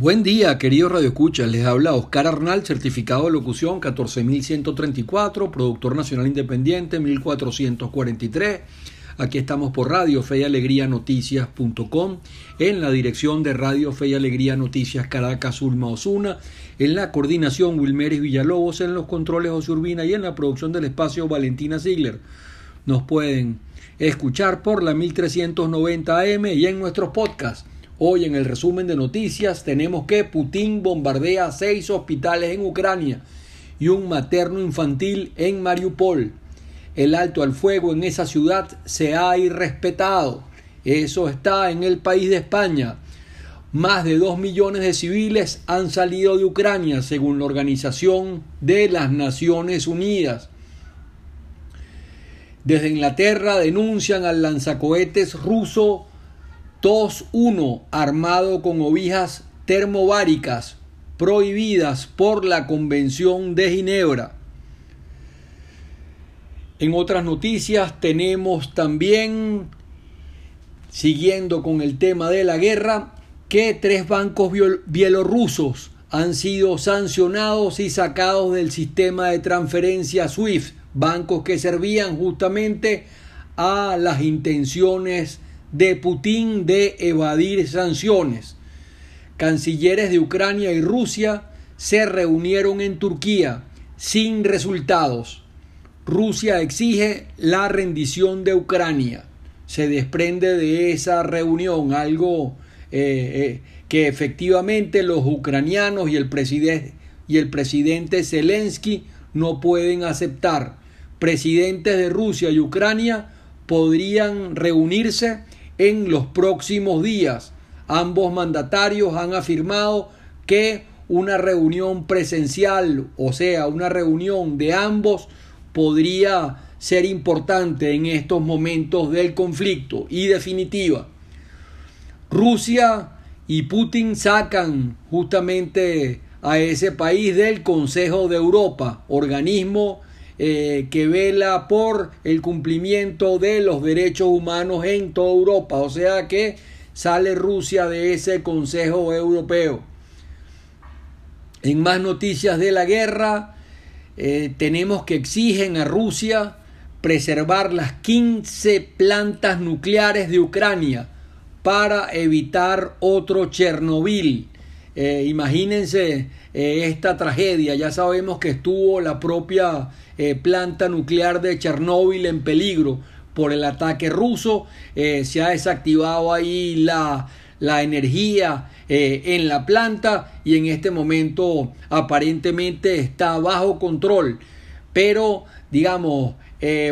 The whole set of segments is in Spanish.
Buen día, queridos radioescuchas. Les habla Oscar Arnal, certificado de locución 14134, productor nacional independiente 1443. Aquí estamos por Radio Fe y Alegría Noticias.com, en la dirección de Radio Fe y Alegría Noticias Caracas, Ulma Osuna, en la coordinación Wilmeris Villalobos, en los controles José Urbina y en la producción del espacio Valentina Ziegler. Nos pueden escuchar por la 1390 AM y en nuestros podcasts Hoy en el resumen de noticias tenemos que Putin bombardea seis hospitales en Ucrania y un materno infantil en Mariupol. El alto al fuego en esa ciudad se ha irrespetado. Eso está en el país de España. Más de dos millones de civiles han salido de Ucrania, según la Organización de las Naciones Unidas. Desde Inglaterra denuncian al lanzacohetes ruso TOS 1 armado con ovijas termobáricas prohibidas por la Convención de Ginebra. En otras noticias tenemos también, siguiendo con el tema de la guerra, que tres bancos bielorrusos han sido sancionados y sacados del sistema de transferencia SWIFT, bancos que servían justamente a las intenciones de Putin de evadir sanciones. Cancilleres de Ucrania y Rusia se reunieron en Turquía sin resultados. Rusia exige la rendición de Ucrania. Se desprende de esa reunión algo eh, eh, que efectivamente los ucranianos y el, y el presidente Zelensky no pueden aceptar. Presidentes de Rusia y Ucrania podrían reunirse en los próximos días. Ambos mandatarios han afirmado que una reunión presencial, o sea, una reunión de ambos, podría ser importante en estos momentos del conflicto. Y definitiva, Rusia y Putin sacan justamente a ese país del Consejo de Europa, organismo eh, que vela por el cumplimiento de los derechos humanos en toda Europa. O sea que sale Rusia de ese Consejo Europeo. En más noticias de la guerra, eh, tenemos que exigen a Rusia preservar las 15 plantas nucleares de Ucrania para evitar otro Chernobyl. Eh, imagínense esta tragedia, ya sabemos que estuvo la propia eh, planta nuclear de Chernóbil en peligro por el ataque ruso. Eh, se ha desactivado ahí la, la energía eh, en la planta y en este momento aparentemente está bajo control. Pero, digamos,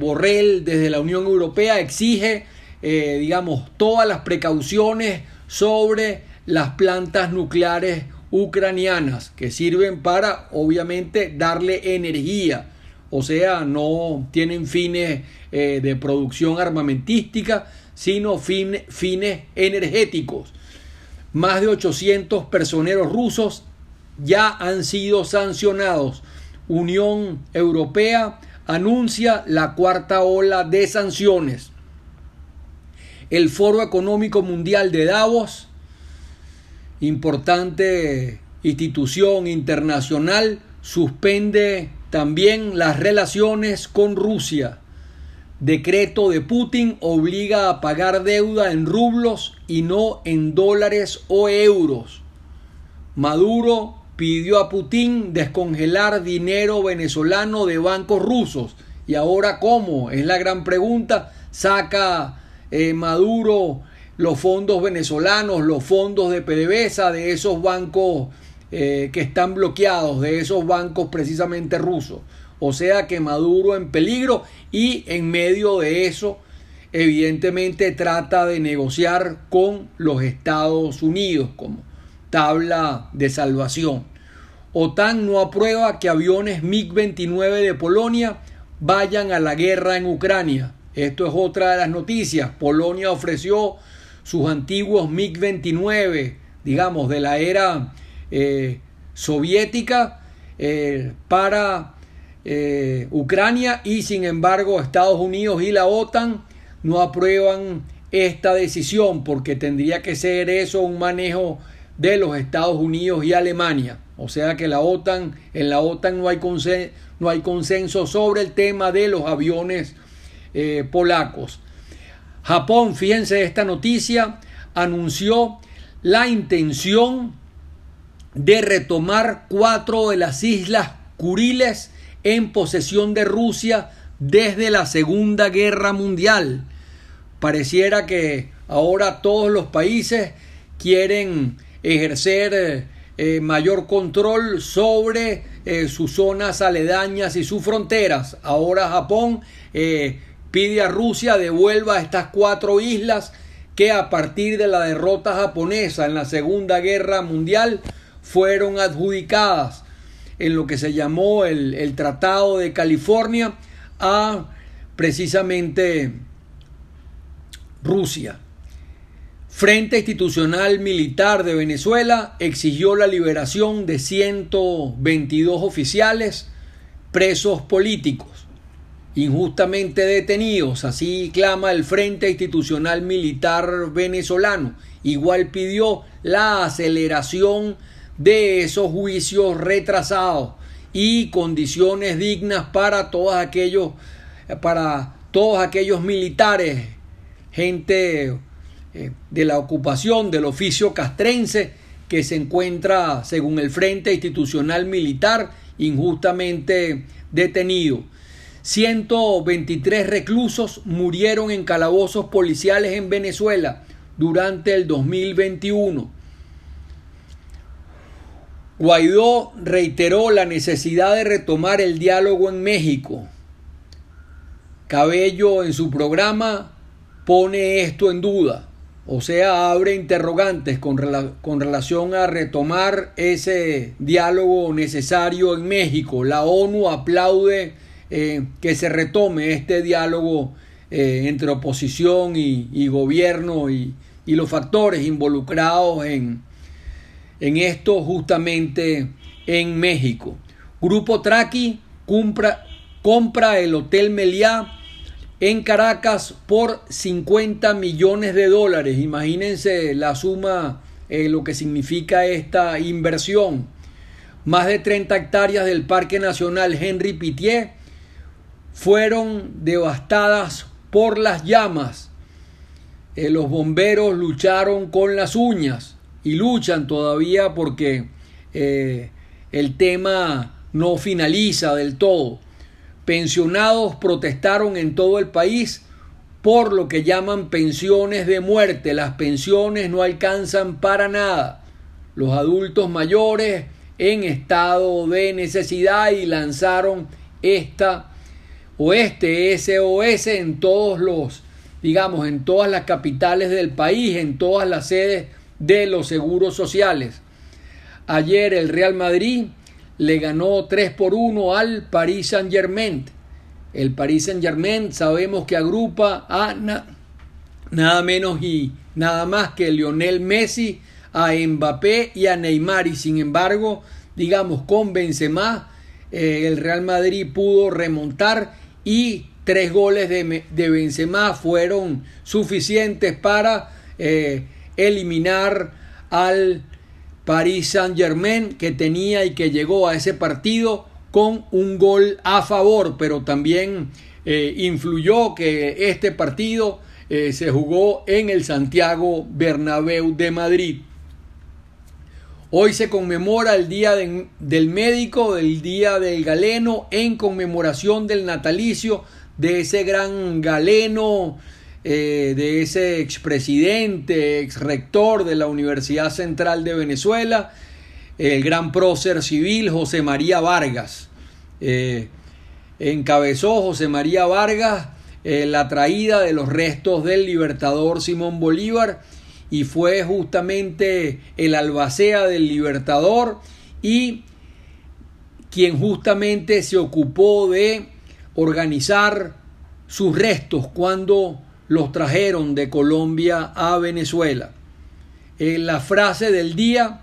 Borrell desde la Unión Europea exige, digamos, todas las precauciones sobre las plantas nucleares ucranianas que sirven para, obviamente, darle energía o sea, no tienen fines eh, de producción armamentística, sino fines energéticos. Más de 800 personeros rusos ya han sido sancionados. Unión Europea anuncia la cuarta ola de sanciones. El Foro Económico Mundial de Davos, importante institución internacional, suspende también las relaciones con Rusia. Decreto de Putin obliga a pagar deuda en rublos y no en dólares o euros. Maduro pidió a Putin descongelar dinero venezolano de bancos rusos. ¿Y ahora cómo? Es la gran pregunta. Saca eh, Maduro los fondos venezolanos, los fondos de PDVSA de esos bancos eh, que están bloqueados de esos bancos precisamente rusos. O sea que Maduro en peligro y en medio de eso evidentemente trata de negociar con los Estados Unidos como tabla de salvación. OTAN no aprueba que aviones MiG-29 de Polonia vayan a la guerra en Ucrania. Esto es otra de las noticias. Polonia ofreció sus antiguos MiG-29, digamos, de la era eh, soviética eh, para eh, Ucrania y sin embargo Estados Unidos y la OTAN no aprueban esta decisión porque tendría que ser eso un manejo de los Estados Unidos y Alemania. O sea que la OTAN, en la OTAN no hay, consenso, no hay consenso sobre el tema de los aviones polacos. Japón, fíjense esta noticia, anunció la intención de retomar cuatro de las islas Kuriles en posesión de Rusia desde la Segunda Guerra Mundial. Pareciera que ahora todos los países quieren ejercer eh, eh, mayor control sobre eh, sus zonas aledañas y sus fronteras. Ahora Japón pide a Rusia devuelva estas cuatro islas que a partir de la derrota japonesa en la Segunda Guerra Mundial fueron adjudicadas en lo que se llamó el, el Tratado de California a precisamente Rusia. Frente Institucional Militar de Venezuela exigió la liberación de 122 oficiales presos políticos injustamente detenidos, así clama el Frente Institucional Militar venezolano. Igual pidió la aceleración de esos juicios retrasados y condiciones dignas para todos aquellos para todos aquellos militares, gente eh, de la ocupación del oficio castrense que se encuentra, según el Frente Institucional Militar, injustamente detenido. 123 reclusos murieron en calabozos policiales en Venezuela durante el 2021. Guaidó reiteró la necesidad de retomar el diálogo en México. Cabello en su programa pone esto en duda. O sea, abre interrogantes con, con, relación a retomar ese diálogo necesario en México. La ONU aplaude eh, que se retome este diálogo eh, entre oposición y, gobierno y, los factores involucrados en, en esto justamente en México. Grupo Traqui compra, compra el Hotel Meliá en Caracas por 50 millones de dólares. Imagínense la suma, eh, lo que significa esta inversión. Más de 30 hectáreas del Parque Nacional Henry Pitié fueron devastadas por las llamas. Eh, los bomberos lucharon con las uñas y luchan todavía porque eh, el tema no finaliza del todo pensionados protestaron en todo el país por lo que llaman pensiones de muerte. Las pensiones no alcanzan para nada. Los adultos mayores en estado de necesidad y lanzaron esta o este SOS en todos los, digamos, en todas las capitales del país, en todas las sedes de los seguros sociales. Ayer el Real Madrid le ganó 3 por 1 al Paris Saint Germain. El Paris Saint Germain sabemos que agrupa a nada menos y nada más que Lionel Messi, a Mbappé y a Neymar. Y sin embargo, digamos, con Benzema, eh, el Real Madrid pudo remontar y tres goles de, de Benzema fueron suficientes para eh, eliminar al Paris Saint Germain que tenía y que llegó a ese partido con un gol a favor, pero también eh, influyó que este partido eh, se jugó en el Santiago Bernabéu de Madrid. Hoy se conmemora el Día del Médico, el Día del Galeno, en conmemoración del natalicio de ese gran galeno eh, de ese expresidente, ex rector de la Universidad Central de Venezuela, el gran prócer civil José María Vargas. Eh, encabezó José María Vargas eh, la traída de los restos del libertador Simón Bolívar y fue justamente el albacea del libertador y quien justamente se ocupó de organizar sus restos cuando los trajeron de Colombia a Venezuela. En la frase del día,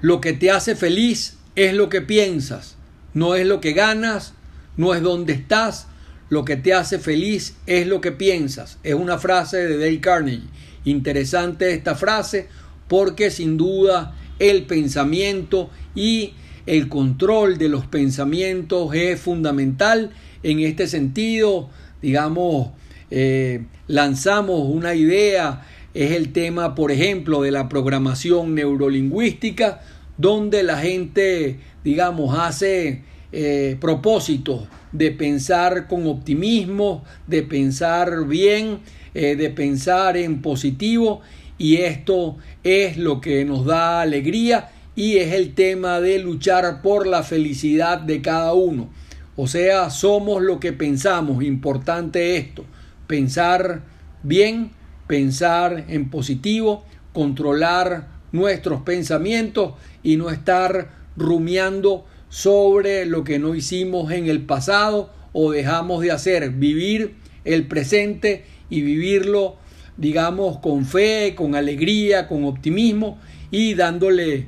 lo que te hace feliz es lo que piensas, no es lo que ganas, no es donde estás, lo que te hace feliz es lo que piensas. Es una frase de Dale Carnegie. Interesante esta frase porque sin duda el pensamiento y el control de los pensamientos es fundamental. En este sentido, digamos, eh, lanzamos una idea, es el tema, por ejemplo, de la programación neurolingüística, donde la gente, digamos, hace eh, propósitos de pensar con optimismo, de pensar bien, eh, de pensar en positivo y esto es lo que nos da alegría y es el tema de luchar por la felicidad de cada uno. O sea, somos lo que pensamos, importante esto, pensar bien, pensar en positivo, controlar nuestros pensamientos y no estar rumiando sobre lo que no hicimos en el pasado o dejamos de hacer, vivir el presente y vivirlo, digamos, con fe, con alegría, con optimismo y dándole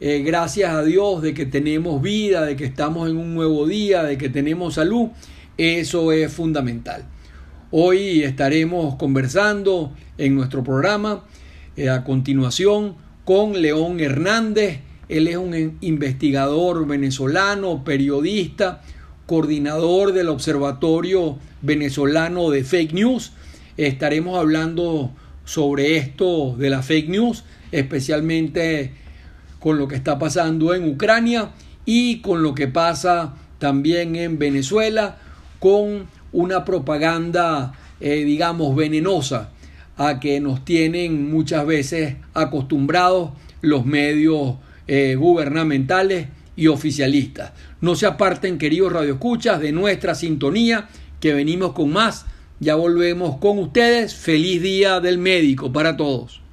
eh, gracias a Dios de que tenemos vida, de que estamos en un nuevo día, de que tenemos salud. Eso es fundamental. Hoy estaremos conversando en nuestro programa eh, a continuación con León Hernández. Él es un investigador venezolano, periodista, coordinador del Observatorio Venezolano de Fake News. Estaremos hablando sobre esto de la fake news, especialmente con lo que está pasando en Ucrania y con lo que pasa también en Venezuela con una propaganda, eh, digamos, venenosa a que nos tienen muchas veces acostumbrados los medios eh, gubernamentales y oficialistas. No se aparten, queridos radioescuchas, de nuestra sintonía, que venimos con más. Ya volvemos con ustedes. Feliz día del médico para todos.